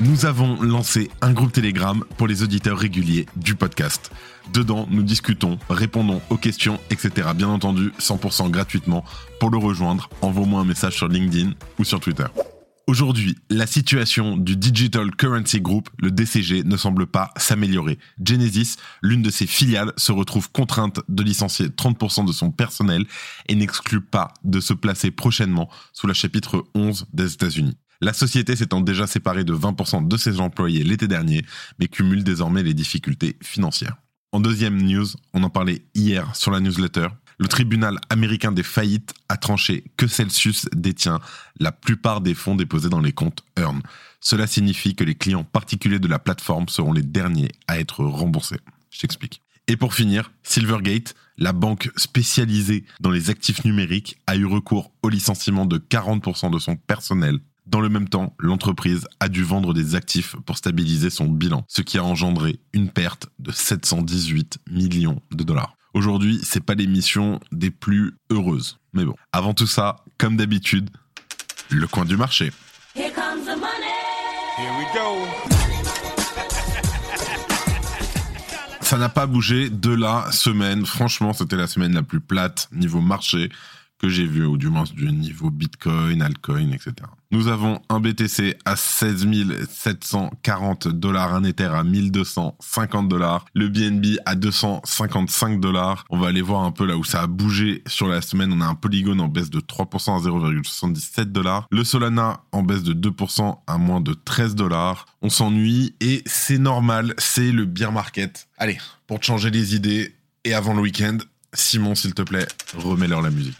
Nous avons lancé un groupe Telegram pour les auditeurs réguliers du podcast. Dedans, nous discutons, répondons aux questions, etc. Bien entendu, 100% gratuitement. Pour le rejoindre, envoie-moi un message sur LinkedIn ou sur Twitter. Aujourd'hui, la situation du Digital Currency Group, le DCG, ne semble pas s'améliorer. Genesis, l'une de ses filiales, se retrouve contrainte de licencier 30% de son personnel et n'exclut pas de se placer prochainement sous la chapitre 11 des États-Unis. La société s'étant déjà séparée de 20% de ses employés l'été dernier, mais cumule désormais les difficultés financières. En deuxième news, on en parlait hier sur la newsletter, le tribunal américain des faillites a tranché que Celsius détient la plupart des fonds déposés dans les comptes Earn. Cela signifie que les clients particuliers de la plateforme seront les derniers à être remboursés. Je t'explique. Et pour finir, Silvergate, la banque spécialisée dans les actifs numériques, a eu recours au licenciement de 40% de son personnel dans le même temps, l'entreprise a dû vendre des actifs pour stabiliser son bilan, ce qui a engendré une perte de 718 millions de dollars. Aujourd'hui, c'est pas l'émission des plus heureuses. Mais bon, avant tout ça, comme d'habitude, le coin du marché. Here comes the money. Here we go. Ça n'a pas bougé de la semaine. Franchement, c'était la semaine la plus plate niveau marché que j'ai vu, ou du moins du niveau Bitcoin, altcoin, etc. Nous avons un BTC à 16 740 dollars, un Ether à 1250 dollars, le BNB à 255 dollars. On va aller voir un peu là où ça a bougé sur la semaine. On a un Polygon en baisse de 3% à 0,77 dollars, le Solana en baisse de 2% à moins de 13 dollars. On s'ennuie et c'est normal, c'est le bear market. Allez, pour te changer les idées et avant le week-end, Simon, s'il te plaît, remets-leur la musique.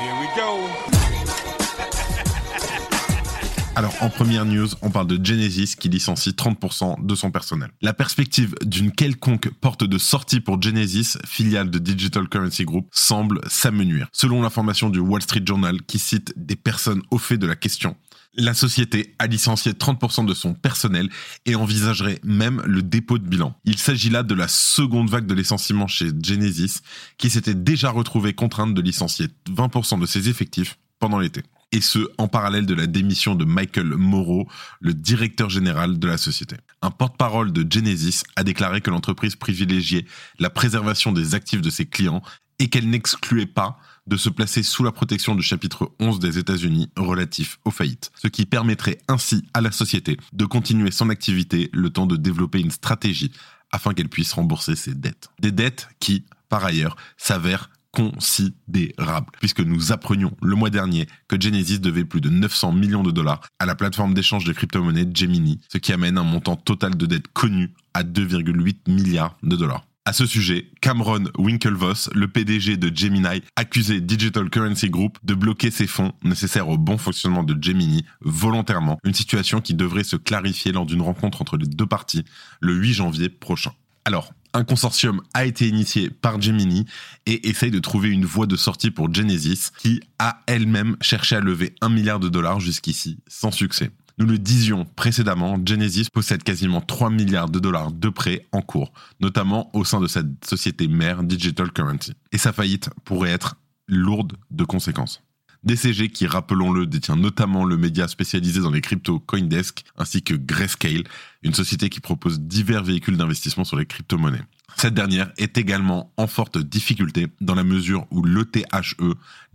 Alors, en première news, on parle de Genesis qui licencie 30% de son personnel. La perspective d'une quelconque porte de sortie pour Genesis, filiale de Digital Currency Group, semble s'amenuire. Selon l'information du Wall Street Journal qui cite des personnes au fait de la question, la société a licencié 30% de son personnel et envisagerait même le dépôt de bilan. Il s'agit là de la seconde vague de licenciement chez Genesis, qui s'était déjà retrouvée contrainte de licencier 20% de ses effectifs pendant l'été. Et ce, en parallèle de la démission de Michael Moreau, le directeur général de la société. Un porte-parole de Genesis a déclaré que l'entreprise privilégiait la préservation des actifs de ses clients et qu'elle n'excluait pas de se placer sous la protection du chapitre 11 des États-Unis relatif aux faillites, ce qui permettrait ainsi à la société de continuer son activité le temps de développer une stratégie afin qu'elle puisse rembourser ses dettes. Des dettes qui, par ailleurs, s'avèrent considérables, puisque nous apprenions le mois dernier que Genesis devait plus de 900 millions de dollars à la plateforme d'échange de crypto-monnaies Gemini, ce qui amène un montant total de dettes connu à 2,8 milliards de dollars. À ce sujet, Cameron Winklevoss, le PDG de Gemini, accusait Digital Currency Group de bloquer ses fonds nécessaires au bon fonctionnement de Gemini volontairement, une situation qui devrait se clarifier lors d'une rencontre entre les deux parties le 8 janvier prochain. Alors, un consortium a été initié par Gemini et essaye de trouver une voie de sortie pour Genesis qui a elle-même cherché à lever un milliard de dollars jusqu'ici sans succès. Nous le disions précédemment, Genesis possède quasiment 3 milliards de dollars de prêts en cours, notamment au sein de cette société mère Digital Currency. Et sa faillite pourrait être lourde de conséquences. DCG qui, rappelons-le, détient notamment le média spécialisé dans les cryptos Coindesk, ainsi que Grayscale, une société qui propose divers véhicules d'investissement sur les crypto-monnaies. Cette dernière est également en forte difficulté dans la mesure où l'ETHE,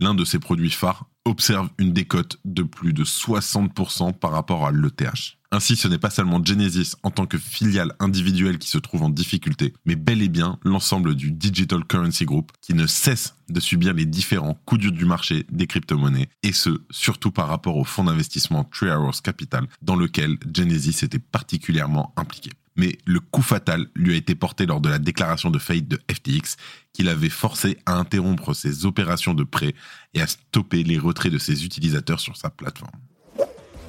l'un de ses produits phares, observe une décote de plus de 60% par rapport à l'ETH. Ainsi, ce n'est pas seulement Genesis en tant que filiale individuelle qui se trouve en difficulté, mais bel et bien l'ensemble du Digital Currency Group qui ne cesse de subir les différents coups durs du marché des crypto-monnaies, et ce, surtout par rapport au fonds d'investissement Three Arrows Capital, dans lequel Genesis était particulièrement impliqué. Mais le coup fatal lui a été porté lors de la déclaration de faillite de FTX, qui l'avait forcé à interrompre ses opérations de prêt et à stopper les retraits de ses utilisateurs sur sa plateforme.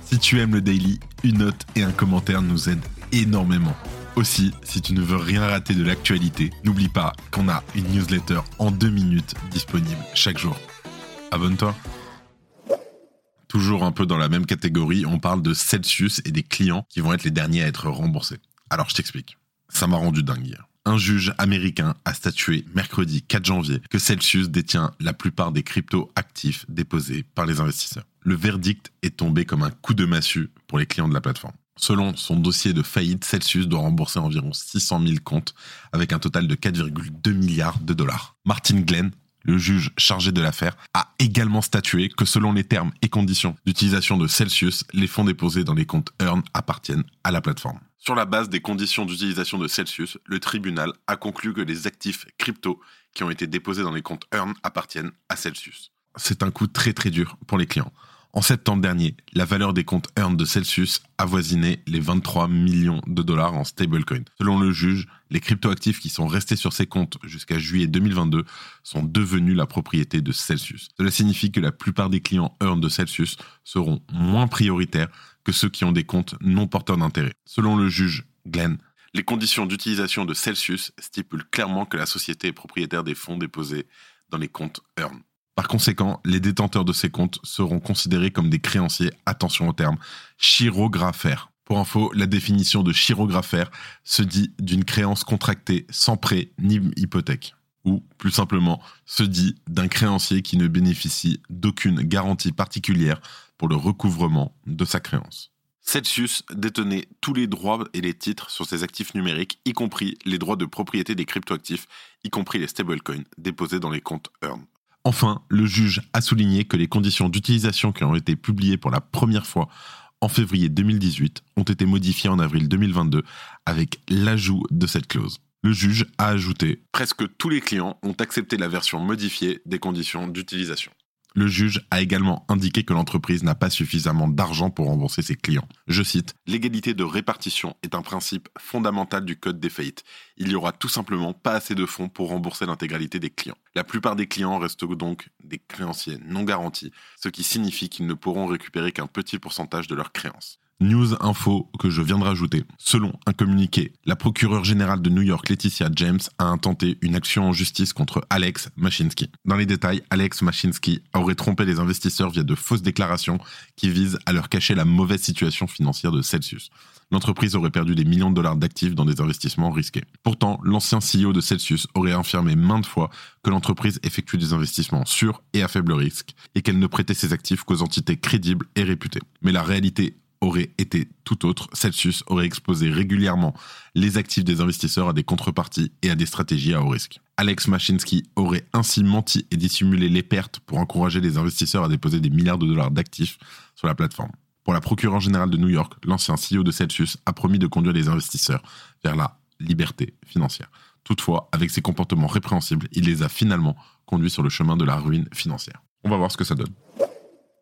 Si tu aimes le daily, une note et un commentaire nous aident énormément. Aussi, si tu ne veux rien rater de l'actualité, n'oublie pas qu'on a une newsletter en deux minutes disponible chaque jour. Abonne-toi. Toujours un peu dans la même catégorie, on parle de Celsius et des clients qui vont être les derniers à être remboursés. Alors je t'explique. Ça m'a rendu dingue. Un juge américain a statué mercredi 4 janvier que Celsius détient la plupart des cryptos actifs déposés par les investisseurs. Le verdict est tombé comme un coup de massue pour les clients de la plateforme. Selon son dossier de faillite, Celsius doit rembourser environ 600 000 comptes avec un total de 4,2 milliards de dollars. Martin Glenn, le juge chargé de l'affaire, a également statué que selon les termes et conditions d'utilisation de Celsius, les fonds déposés dans les comptes Earn appartiennent à la plateforme. Sur la base des conditions d'utilisation de Celsius, le tribunal a conclu que les actifs crypto qui ont été déposés dans les comptes Earn appartiennent à Celsius. C'est un coup très très dur pour les clients. En septembre dernier, la valeur des comptes Earn de Celsius avoisinait les 23 millions de dollars en stablecoin. Selon le juge, les cryptoactifs qui sont restés sur ces comptes jusqu'à juillet 2022 sont devenus la propriété de Celsius. Cela signifie que la plupart des clients Earn de Celsius seront moins prioritaires que ceux qui ont des comptes non porteurs d'intérêt. Selon le juge Glenn, les conditions d'utilisation de Celsius stipulent clairement que la société est propriétaire des fonds déposés dans les comptes Earn. Par conséquent, les détenteurs de ces comptes seront considérés comme des créanciers, attention au terme, chirographaires. Pour info, la définition de chirographaire se dit d'une créance contractée sans prêt ni hypothèque. Ou, plus simplement, se dit d'un créancier qui ne bénéficie d'aucune garantie particulière pour le recouvrement de sa créance. Celsius détenait tous les droits et les titres sur ses actifs numériques, y compris les droits de propriété des cryptoactifs, y compris les stablecoins déposés dans les comptes Earn. Enfin, le juge a souligné que les conditions d'utilisation qui ont été publiées pour la première fois en février 2018 ont été modifiées en avril 2022 avec l'ajout de cette clause. Le juge a ajouté Presque tous les clients ont accepté la version modifiée des conditions d'utilisation. Le juge a également indiqué que l'entreprise n'a pas suffisamment d'argent pour rembourser ses clients. Je cite, L'égalité de répartition est un principe fondamental du code des faillites. Il n'y aura tout simplement pas assez de fonds pour rembourser l'intégralité des clients. La plupart des clients restent donc des créanciers non garantis, ce qui signifie qu'ils ne pourront récupérer qu'un petit pourcentage de leurs créances. News info que je viens de rajouter. Selon un communiqué, la procureure générale de New York, Laetitia James, a intenté une action en justice contre Alex Machinsky. Dans les détails, Alex Machinsky aurait trompé les investisseurs via de fausses déclarations qui visent à leur cacher la mauvaise situation financière de Celsius. L'entreprise aurait perdu des millions de dollars d'actifs dans des investissements risqués. Pourtant, l'ancien CEO de Celsius aurait affirmé maintes fois que l'entreprise effectue des investissements sûrs et à faible risque et qu'elle ne prêtait ses actifs qu'aux entités crédibles et réputées. Mais la réalité aurait été tout autre, Celsius aurait exposé régulièrement les actifs des investisseurs à des contreparties et à des stratégies à haut risque. Alex Machinsky aurait ainsi menti et dissimulé les pertes pour encourager les investisseurs à déposer des milliards de dollars d'actifs sur la plateforme. Pour la procureure générale de New York, l'ancien CEO de Celsius a promis de conduire les investisseurs vers la liberté financière. Toutefois, avec ses comportements répréhensibles, il les a finalement conduits sur le chemin de la ruine financière. On va voir ce que ça donne.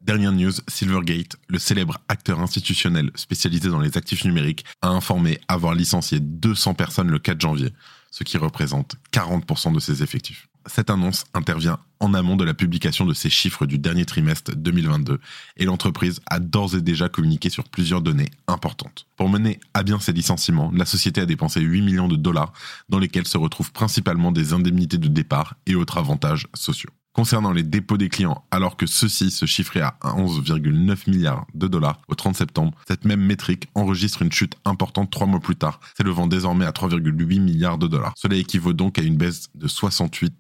Dernière news, Silvergate, le célèbre acteur institutionnel spécialisé dans les actifs numériques, a informé avoir licencié 200 personnes le 4 janvier, ce qui représente 40% de ses effectifs. Cette annonce intervient en amont de la publication de ses chiffres du dernier trimestre 2022 et l'entreprise a d'ores et déjà communiqué sur plusieurs données importantes. Pour mener à bien ces licenciements, la société a dépensé 8 millions de dollars dans lesquels se retrouvent principalement des indemnités de départ et autres avantages sociaux. Concernant les dépôts des clients, alors que ceux-ci se chiffraient à 11,9 milliards de dollars au 30 septembre, cette même métrique enregistre une chute importante trois mois plus tard, s'élevant désormais à 3,8 milliards de dollars. Cela équivaut donc à une baisse de 68%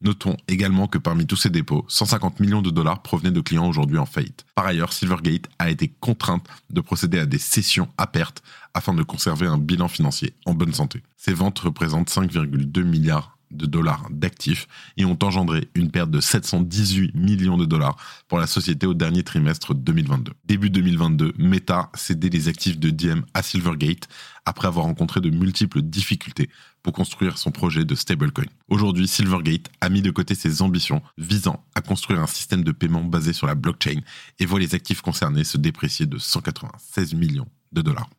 Notons également que parmi tous ces dépôts, 150 millions de dollars provenaient de clients aujourd'hui en faillite. Par ailleurs, Silvergate a été contrainte de procéder à des cessions à perte afin de conserver un bilan financier en bonne santé. Ces ventes représentent 5,2 milliards de dollars d'actifs et ont engendré une perte de 718 millions de dollars pour la société au dernier trimestre 2022. Début 2022, Meta cédait les actifs de Diem à Silvergate après avoir rencontré de multiples difficultés pour construire son projet de stablecoin. Aujourd'hui, Silvergate a mis de côté ses ambitions visant à construire un système de paiement basé sur la blockchain et voit les actifs concernés se déprécier de 196 millions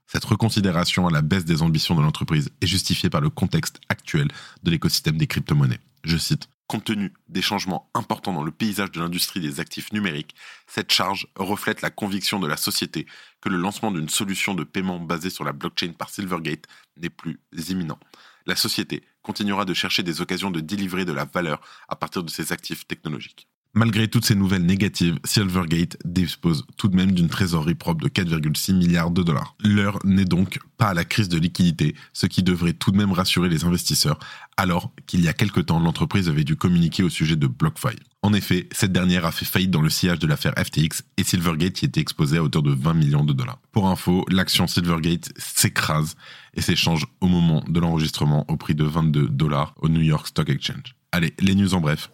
Cette reconsidération à la baisse des ambitions de l'entreprise est justifiée par le contexte actuel de l'écosystème des crypto-monnaies. Je cite Compte tenu des changements importants dans le paysage de l'industrie des actifs numériques, cette charge reflète la conviction de la société que le lancement d'une solution de paiement basée sur la blockchain par Silvergate n'est plus imminent. La société continuera de chercher des occasions de délivrer de la valeur à partir de ses actifs technologiques. Malgré toutes ces nouvelles négatives, Silvergate dispose tout de même d'une trésorerie propre de 4,6 milliards de dollars. L'heure n'est donc pas à la crise de liquidité, ce qui devrait tout de même rassurer les investisseurs, alors qu'il y a quelque temps, l'entreprise avait dû communiquer au sujet de BlockFi. En effet, cette dernière a fait faillite dans le sillage de l'affaire FTX et Silvergate y était exposé à hauteur de 20 millions de dollars. Pour info, l'action Silvergate s'écrase et s'échange au moment de l'enregistrement au prix de 22 dollars au New York Stock Exchange. Allez, les news en bref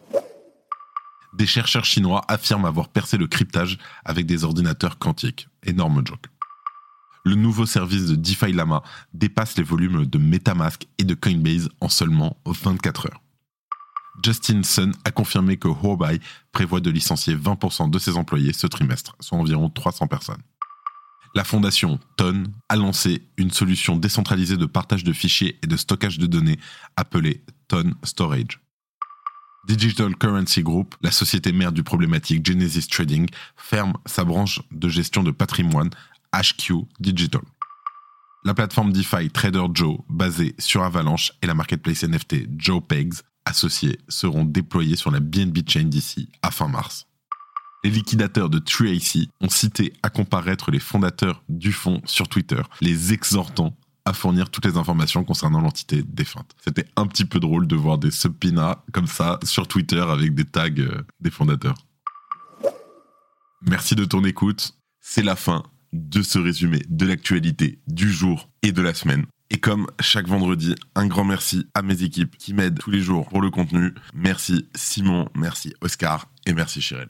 des chercheurs chinois affirment avoir percé le cryptage avec des ordinateurs quantiques. Énorme joke. Le nouveau service de DeFi Lama dépasse les volumes de Metamask et de Coinbase en seulement 24 heures. Justin Sun a confirmé que Huobai prévoit de licencier 20% de ses employés ce trimestre, soit environ 300 personnes. La fondation TON a lancé une solution décentralisée de partage de fichiers et de stockage de données appelée TON Storage. Digital Currency Group, la société mère du problématique Genesis Trading, ferme sa branche de gestion de patrimoine HQ Digital. La plateforme DeFi Trader Joe, basée sur Avalanche, et la marketplace NFT Joe Pegs, associés, seront déployés sur la BNB Chain d'ici à fin mars. Les liquidateurs de TreeAC ont cité à comparaître les fondateurs du fonds sur Twitter, les exhortant fournir toutes les informations concernant l'entité défunte. C'était un petit peu drôle de voir des subpoenas comme ça sur Twitter avec des tags euh, des fondateurs. Merci de ton écoute. C'est la fin de ce résumé de l'actualité du jour et de la semaine. Et comme chaque vendredi, un grand merci à mes équipes qui m'aident tous les jours pour le contenu. Merci Simon, merci Oscar et merci Chirel.